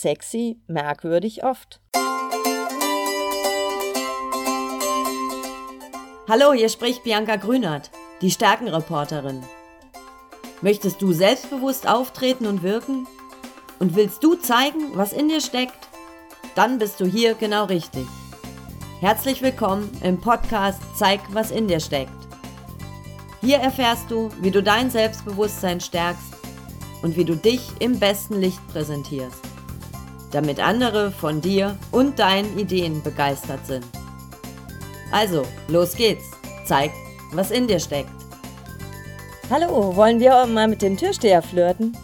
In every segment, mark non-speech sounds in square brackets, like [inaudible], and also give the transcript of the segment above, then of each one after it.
Sexy, merkwürdig oft. Hallo, hier spricht Bianca Grünert, die Stärkenreporterin. Möchtest du selbstbewusst auftreten und wirken? Und willst du zeigen, was in dir steckt? Dann bist du hier genau richtig. Herzlich willkommen im Podcast Zeig, was in dir steckt. Hier erfährst du, wie du dein Selbstbewusstsein stärkst und wie du dich im besten Licht präsentierst, damit andere von dir und deinen Ideen begeistert sind. Also, los geht's. Zeig, was in dir steckt. Hallo, wollen wir mal mit dem Türsteher flirten?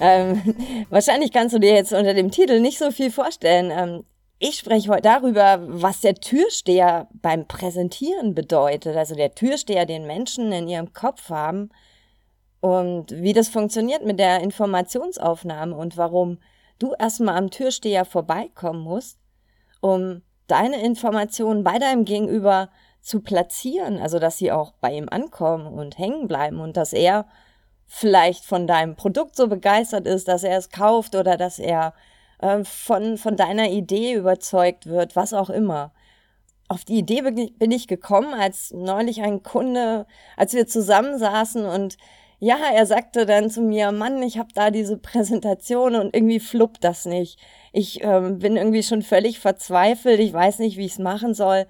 Ähm, [laughs] wahrscheinlich kannst du dir jetzt unter dem Titel nicht so viel vorstellen. Ähm, ich spreche heute darüber, was der Türsteher beim Präsentieren bedeutet. Also der Türsteher, den Menschen in ihrem Kopf haben und wie das funktioniert mit der Informationsaufnahme und warum du erstmal am Türsteher vorbeikommen musst, um deine Informationen bei deinem Gegenüber zu platzieren, also dass sie auch bei ihm ankommen und hängen bleiben und dass er vielleicht von deinem Produkt so begeistert ist, dass er es kauft oder dass er äh, von, von deiner Idee überzeugt wird, was auch immer. Auf die Idee bin ich gekommen, als neulich ein Kunde, als wir zusammensaßen und ja, er sagte dann zu mir, Mann, ich habe da diese Präsentation und irgendwie fluppt das nicht. Ich ähm, bin irgendwie schon völlig verzweifelt, ich weiß nicht, wie ich es machen soll.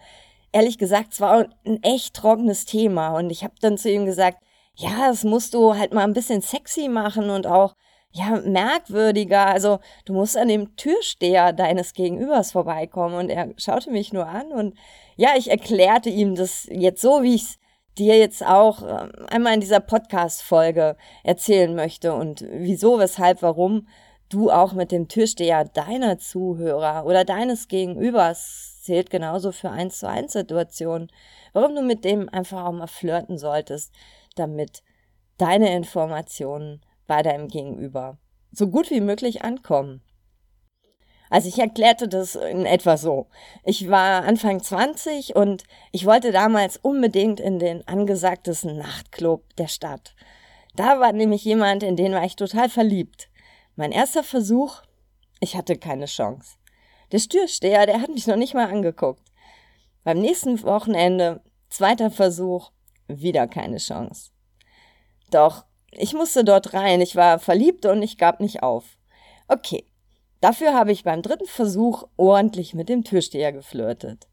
Ehrlich gesagt, es war ein echt trockenes Thema und ich habe dann zu ihm gesagt, ja, das musst du halt mal ein bisschen sexy machen und auch ja, merkwürdiger. Also, du musst an dem Türsteher deines Gegenübers vorbeikommen. Und er schaute mich nur an und ja, ich erklärte ihm das jetzt so, wie ich es dir jetzt auch ähm, einmal in dieser Podcast-Folge erzählen möchte und wieso, weshalb, warum du auch mit dem Türsteher deiner Zuhörer oder deines Gegenübers zählt genauso für eins zu eins Situationen, warum du mit dem einfach auch mal flirten solltest, damit deine Informationen bei deinem Gegenüber so gut wie möglich ankommen. Also ich erklärte das in etwa so. Ich war Anfang 20 und ich wollte damals unbedingt in den angesagtesten Nachtclub der Stadt. Da war nämlich jemand, in den war ich total verliebt. Mein erster Versuch, ich hatte keine Chance. Der Stürsteher, der hat mich noch nicht mal angeguckt. Beim nächsten Wochenende, zweiter Versuch, wieder keine Chance. Doch, ich musste dort rein, ich war verliebt und ich gab nicht auf. Okay, Dafür habe ich beim dritten Versuch ordentlich mit dem Türsteher geflirtet.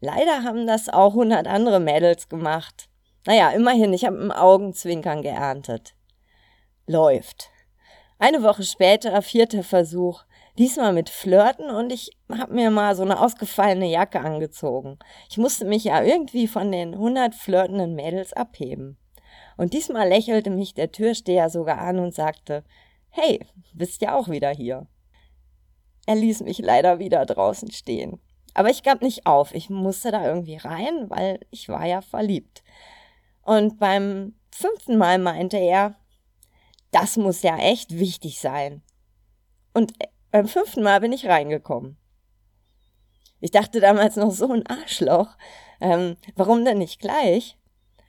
Leider haben das auch hundert andere Mädels gemacht. Naja, immerhin, ich habe im Augenzwinkern geerntet. Läuft. Eine Woche später, vierter Versuch, diesmal mit Flirten und ich habe mir mal so eine ausgefallene Jacke angezogen. Ich musste mich ja irgendwie von den hundert flirtenden Mädels abheben. Und diesmal lächelte mich der Türsteher sogar an und sagte, hey, bist ja auch wieder hier. Er ließ mich leider wieder draußen stehen. Aber ich gab nicht auf. Ich musste da irgendwie rein, weil ich war ja verliebt. Und beim fünften Mal meinte er, das muss ja echt wichtig sein. Und beim fünften Mal bin ich reingekommen. Ich dachte damals noch so ein Arschloch. Ähm, warum denn nicht gleich?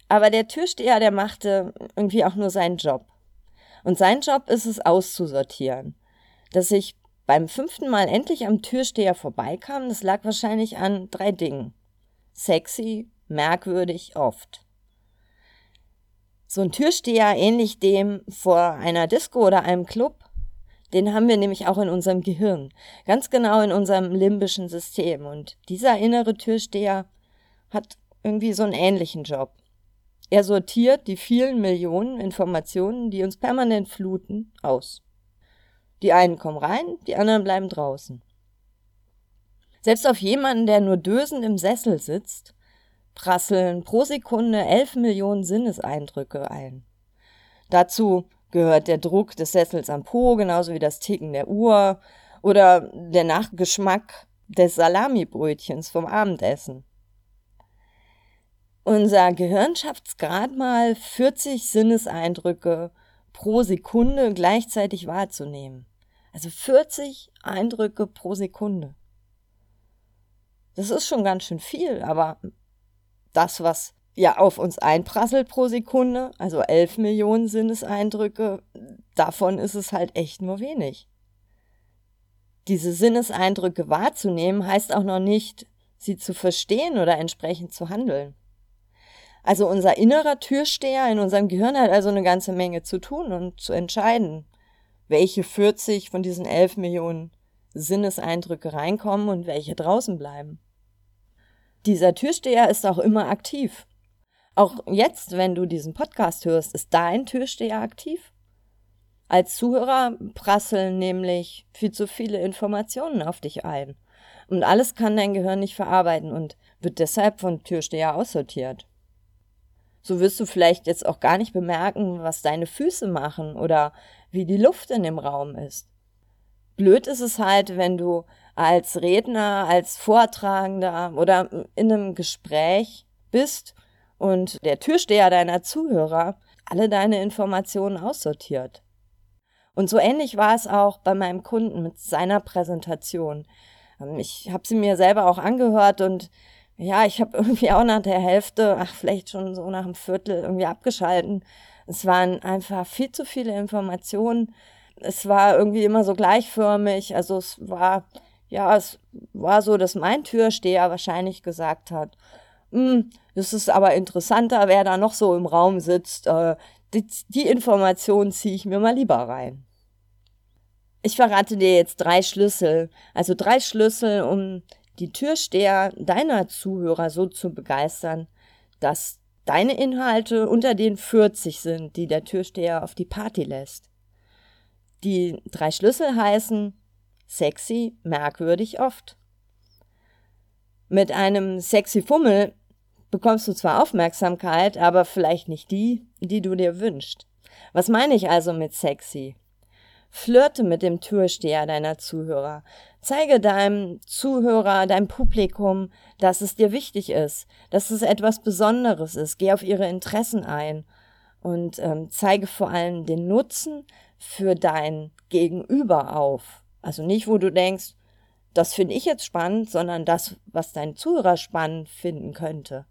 Aber der Türsteher, der machte irgendwie auch nur seinen Job. Und sein Job ist es auszusortieren. Dass ich beim fünften Mal endlich am Türsteher vorbeikam, das lag wahrscheinlich an drei Dingen. Sexy, merkwürdig, oft. So ein Türsteher ähnlich dem vor einer Disco oder einem Club, den haben wir nämlich auch in unserem Gehirn, ganz genau in unserem limbischen System. Und dieser innere Türsteher hat irgendwie so einen ähnlichen Job. Er sortiert die vielen Millionen Informationen, die uns permanent fluten, aus. Die einen kommen rein, die anderen bleiben draußen. Selbst auf jemanden, der nur dösend im Sessel sitzt, prasseln pro Sekunde elf Millionen Sinneseindrücke ein. Dazu gehört der Druck des Sessels am Po, genauso wie das Ticken der Uhr oder der Nachgeschmack des Salamibrötchens vom Abendessen. Unser Gehirn schafft es gerade mal 40 Sinneseindrücke pro Sekunde gleichzeitig wahrzunehmen. Also 40 Eindrücke pro Sekunde. Das ist schon ganz schön viel, aber das, was ja auf uns einprasselt pro Sekunde, also 11 Millionen Sinneseindrücke, davon ist es halt echt nur wenig. Diese Sinneseindrücke wahrzunehmen heißt auch noch nicht, sie zu verstehen oder entsprechend zu handeln. Also unser innerer Türsteher in unserem Gehirn hat also eine ganze Menge zu tun und zu entscheiden, welche 40 von diesen 11 Millionen Sinneseindrücke reinkommen und welche draußen bleiben. Dieser Türsteher ist auch immer aktiv. Auch jetzt, wenn du diesen Podcast hörst, ist dein Türsteher aktiv. Als Zuhörer prasseln nämlich viel zu viele Informationen auf dich ein. Und alles kann dein Gehirn nicht verarbeiten und wird deshalb von Türsteher aussortiert. So wirst du vielleicht jetzt auch gar nicht bemerken, was deine Füße machen oder wie die Luft in dem Raum ist. Blöd ist es halt, wenn du als Redner, als Vortragender oder in einem Gespräch bist und der Türsteher deiner Zuhörer alle deine Informationen aussortiert. Und so ähnlich war es auch bei meinem Kunden mit seiner Präsentation. Ich habe sie mir selber auch angehört und ja, ich habe [laughs] irgendwie auch nach der Hälfte, ach, vielleicht schon so nach einem Viertel irgendwie abgeschalten. Es waren einfach viel zu viele Informationen. Es war irgendwie immer so gleichförmig. Also es war, ja, es war so, dass mein Türsteher wahrscheinlich gesagt hat, hm, es ist aber interessanter, wer da noch so im Raum sitzt. Äh, die, die Information ziehe ich mir mal lieber rein. Ich verrate dir jetzt drei Schlüssel. Also drei Schlüssel, um die Türsteher deiner Zuhörer so zu begeistern, dass deine Inhalte unter den 40 sind, die der Türsteher auf die Party lässt. Die drei Schlüssel heißen sexy, merkwürdig oft. Mit einem sexy Fummel bekommst du zwar Aufmerksamkeit, aber vielleicht nicht die, die du dir wünschst. Was meine ich also mit sexy? Flirte mit dem Türsteher deiner Zuhörer. Zeige deinem Zuhörer, deinem Publikum, dass es dir wichtig ist, dass es etwas Besonderes ist. Geh auf ihre Interessen ein und ähm, zeige vor allem den Nutzen für dein Gegenüber auf. Also nicht, wo du denkst, das finde ich jetzt spannend, sondern das, was dein Zuhörer spannend finden könnte.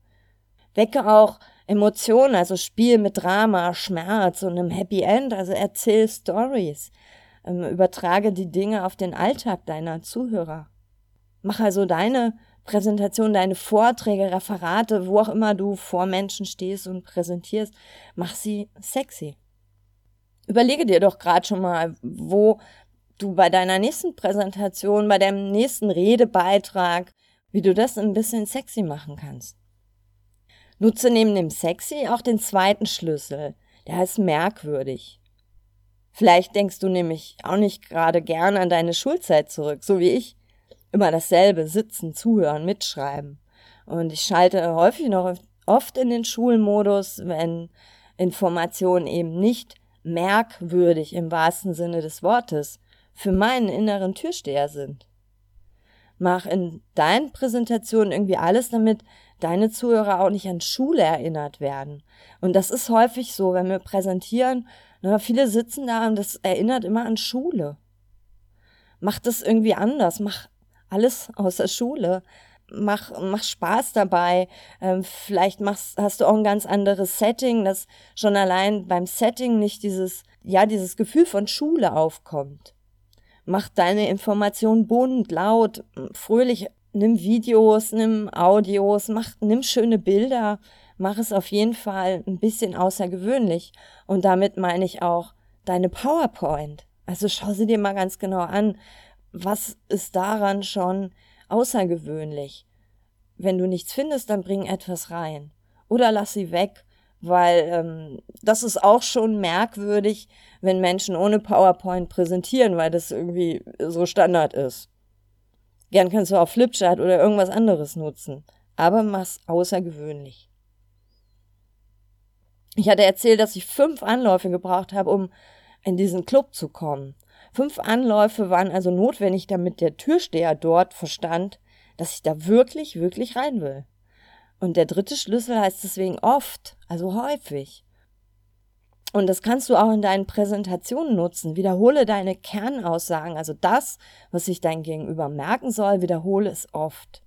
Wecke auch Emotionen, also spiel mit Drama, Schmerz und einem Happy End, also erzähl Stories. Ähm, übertrage die Dinge auf den Alltag deiner Zuhörer. Mach also deine Präsentation, deine Vorträge, Referate, wo auch immer du vor Menschen stehst und präsentierst, mach sie sexy. Überlege dir doch gerade schon mal, wo du bei deiner nächsten Präsentation, bei deinem nächsten Redebeitrag, wie du das ein bisschen sexy machen kannst. Nutze neben dem sexy auch den zweiten Schlüssel, der heißt merkwürdig. Vielleicht denkst du nämlich auch nicht gerade gerne an deine Schulzeit zurück, so wie ich. Immer dasselbe, sitzen, zuhören, mitschreiben. Und ich schalte häufig noch oft in den Schulmodus, wenn Informationen eben nicht merkwürdig im wahrsten Sinne des Wortes für meinen inneren Türsteher sind. Mach in deinen Präsentationen irgendwie alles, damit deine Zuhörer auch nicht an Schule erinnert werden. Und das ist häufig so, wenn wir präsentieren na, viele sitzen da und das erinnert immer an Schule. Mach das irgendwie anders. Mach alles außer Schule. Mach, mach Spaß dabei. Ähm, vielleicht machst, hast du auch ein ganz anderes Setting, dass schon allein beim Setting nicht dieses, ja, dieses Gefühl von Schule aufkommt. Mach deine Information bunt, laut, fröhlich. Nimm Videos, nimm Audios, mach, nimm schöne Bilder mach es auf jeden Fall ein bisschen außergewöhnlich. Und damit meine ich auch deine PowerPoint. Also schau sie dir mal ganz genau an. Was ist daran schon außergewöhnlich? Wenn du nichts findest, dann bring etwas rein. Oder lass sie weg, weil ähm, das ist auch schon merkwürdig, wenn Menschen ohne PowerPoint präsentieren, weil das irgendwie so Standard ist. Gern kannst du auch Flipchart oder irgendwas anderes nutzen, aber mach's außergewöhnlich. Ich hatte erzählt, dass ich fünf Anläufe gebraucht habe, um in diesen Club zu kommen. Fünf Anläufe waren also notwendig, damit der Türsteher dort verstand, dass ich da wirklich, wirklich rein will. Und der dritte Schlüssel heißt deswegen oft, also häufig. Und das kannst du auch in deinen Präsentationen nutzen. Wiederhole deine Kernaussagen, also das, was sich dein Gegenüber merken soll, wiederhole es oft.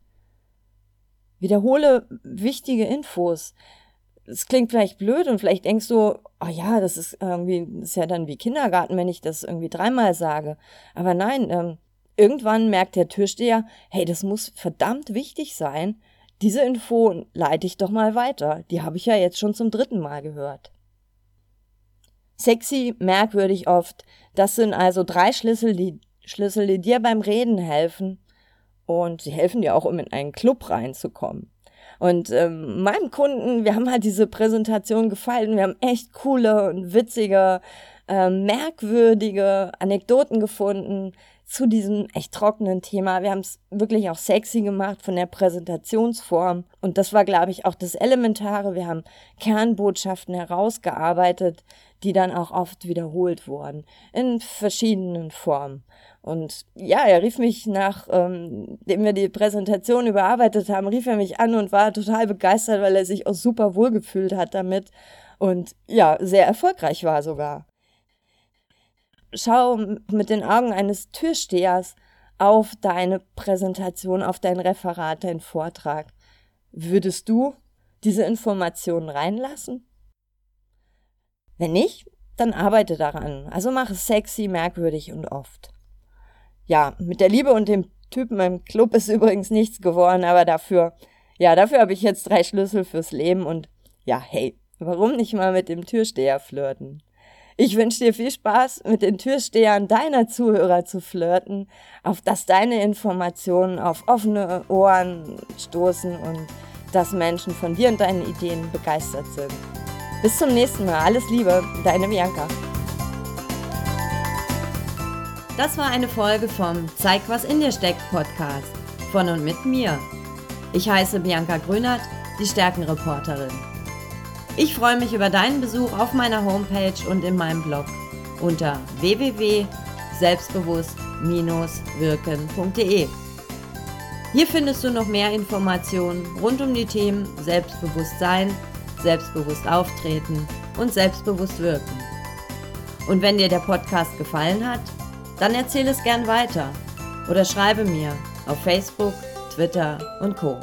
Wiederhole wichtige Infos es klingt vielleicht blöd und vielleicht denkst du, oh ja, das ist irgendwie, das ist ja dann wie Kindergarten, wenn ich das irgendwie dreimal sage. Aber nein, ähm, irgendwann merkt der Türsteher, hey, das muss verdammt wichtig sein. Diese Info leite ich doch mal weiter. Die habe ich ja jetzt schon zum dritten Mal gehört. Sexy, merkwürdig oft. Das sind also drei Schlüssel, die Schlüssel, die dir beim Reden helfen. Und sie helfen dir auch, um in einen Club reinzukommen. Und ähm, meinem Kunden, wir haben halt diese Präsentation gefallen. Wir haben echt coole und witzige, äh, merkwürdige Anekdoten gefunden zu diesem echt trockenen Thema. Wir haben es wirklich auch sexy gemacht von der Präsentationsform. Und das war, glaube ich, auch das Elementare. Wir haben Kernbotschaften herausgearbeitet, die dann auch oft wiederholt wurden in verschiedenen Formen. Und ja, er rief mich nach, ähm, wir die Präsentation überarbeitet haben, rief er mich an und war total begeistert, weil er sich auch super wohl gefühlt hat damit und ja, sehr erfolgreich war sogar. Schau mit den Augen eines Türstehers auf deine Präsentation, auf dein Referat, dein Vortrag. Würdest du diese Informationen reinlassen? Wenn nicht, dann arbeite daran. Also mach es sexy, merkwürdig und oft. Ja, mit der Liebe und dem Typen im Club ist [laughs] übrigens nichts geworden, aber dafür, ja, dafür habe ich jetzt drei Schlüssel fürs Leben und ja, hey, warum nicht mal mit dem Türsteher flirten? Ich wünsche dir viel Spaß, mit den Türstehern deiner Zuhörer zu flirten, auf dass deine Informationen auf offene Ohren stoßen und dass Menschen von dir und deinen Ideen begeistert sind. Bis zum nächsten Mal. Alles Liebe, deine Bianca. Das war eine Folge vom Zeig, was in dir steckt Podcast von und mit mir. Ich heiße Bianca Grünert, die Stärkenreporterin. Ich freue mich über deinen Besuch auf meiner Homepage und in meinem Blog unter www.selbstbewusst-wirken.de. Hier findest du noch mehr Informationen rund um die Themen Selbstbewusstsein, selbstbewusst auftreten und selbstbewusst wirken. Und wenn dir der Podcast gefallen hat, dann erzähle es gern weiter oder schreibe mir auf Facebook, Twitter und Co.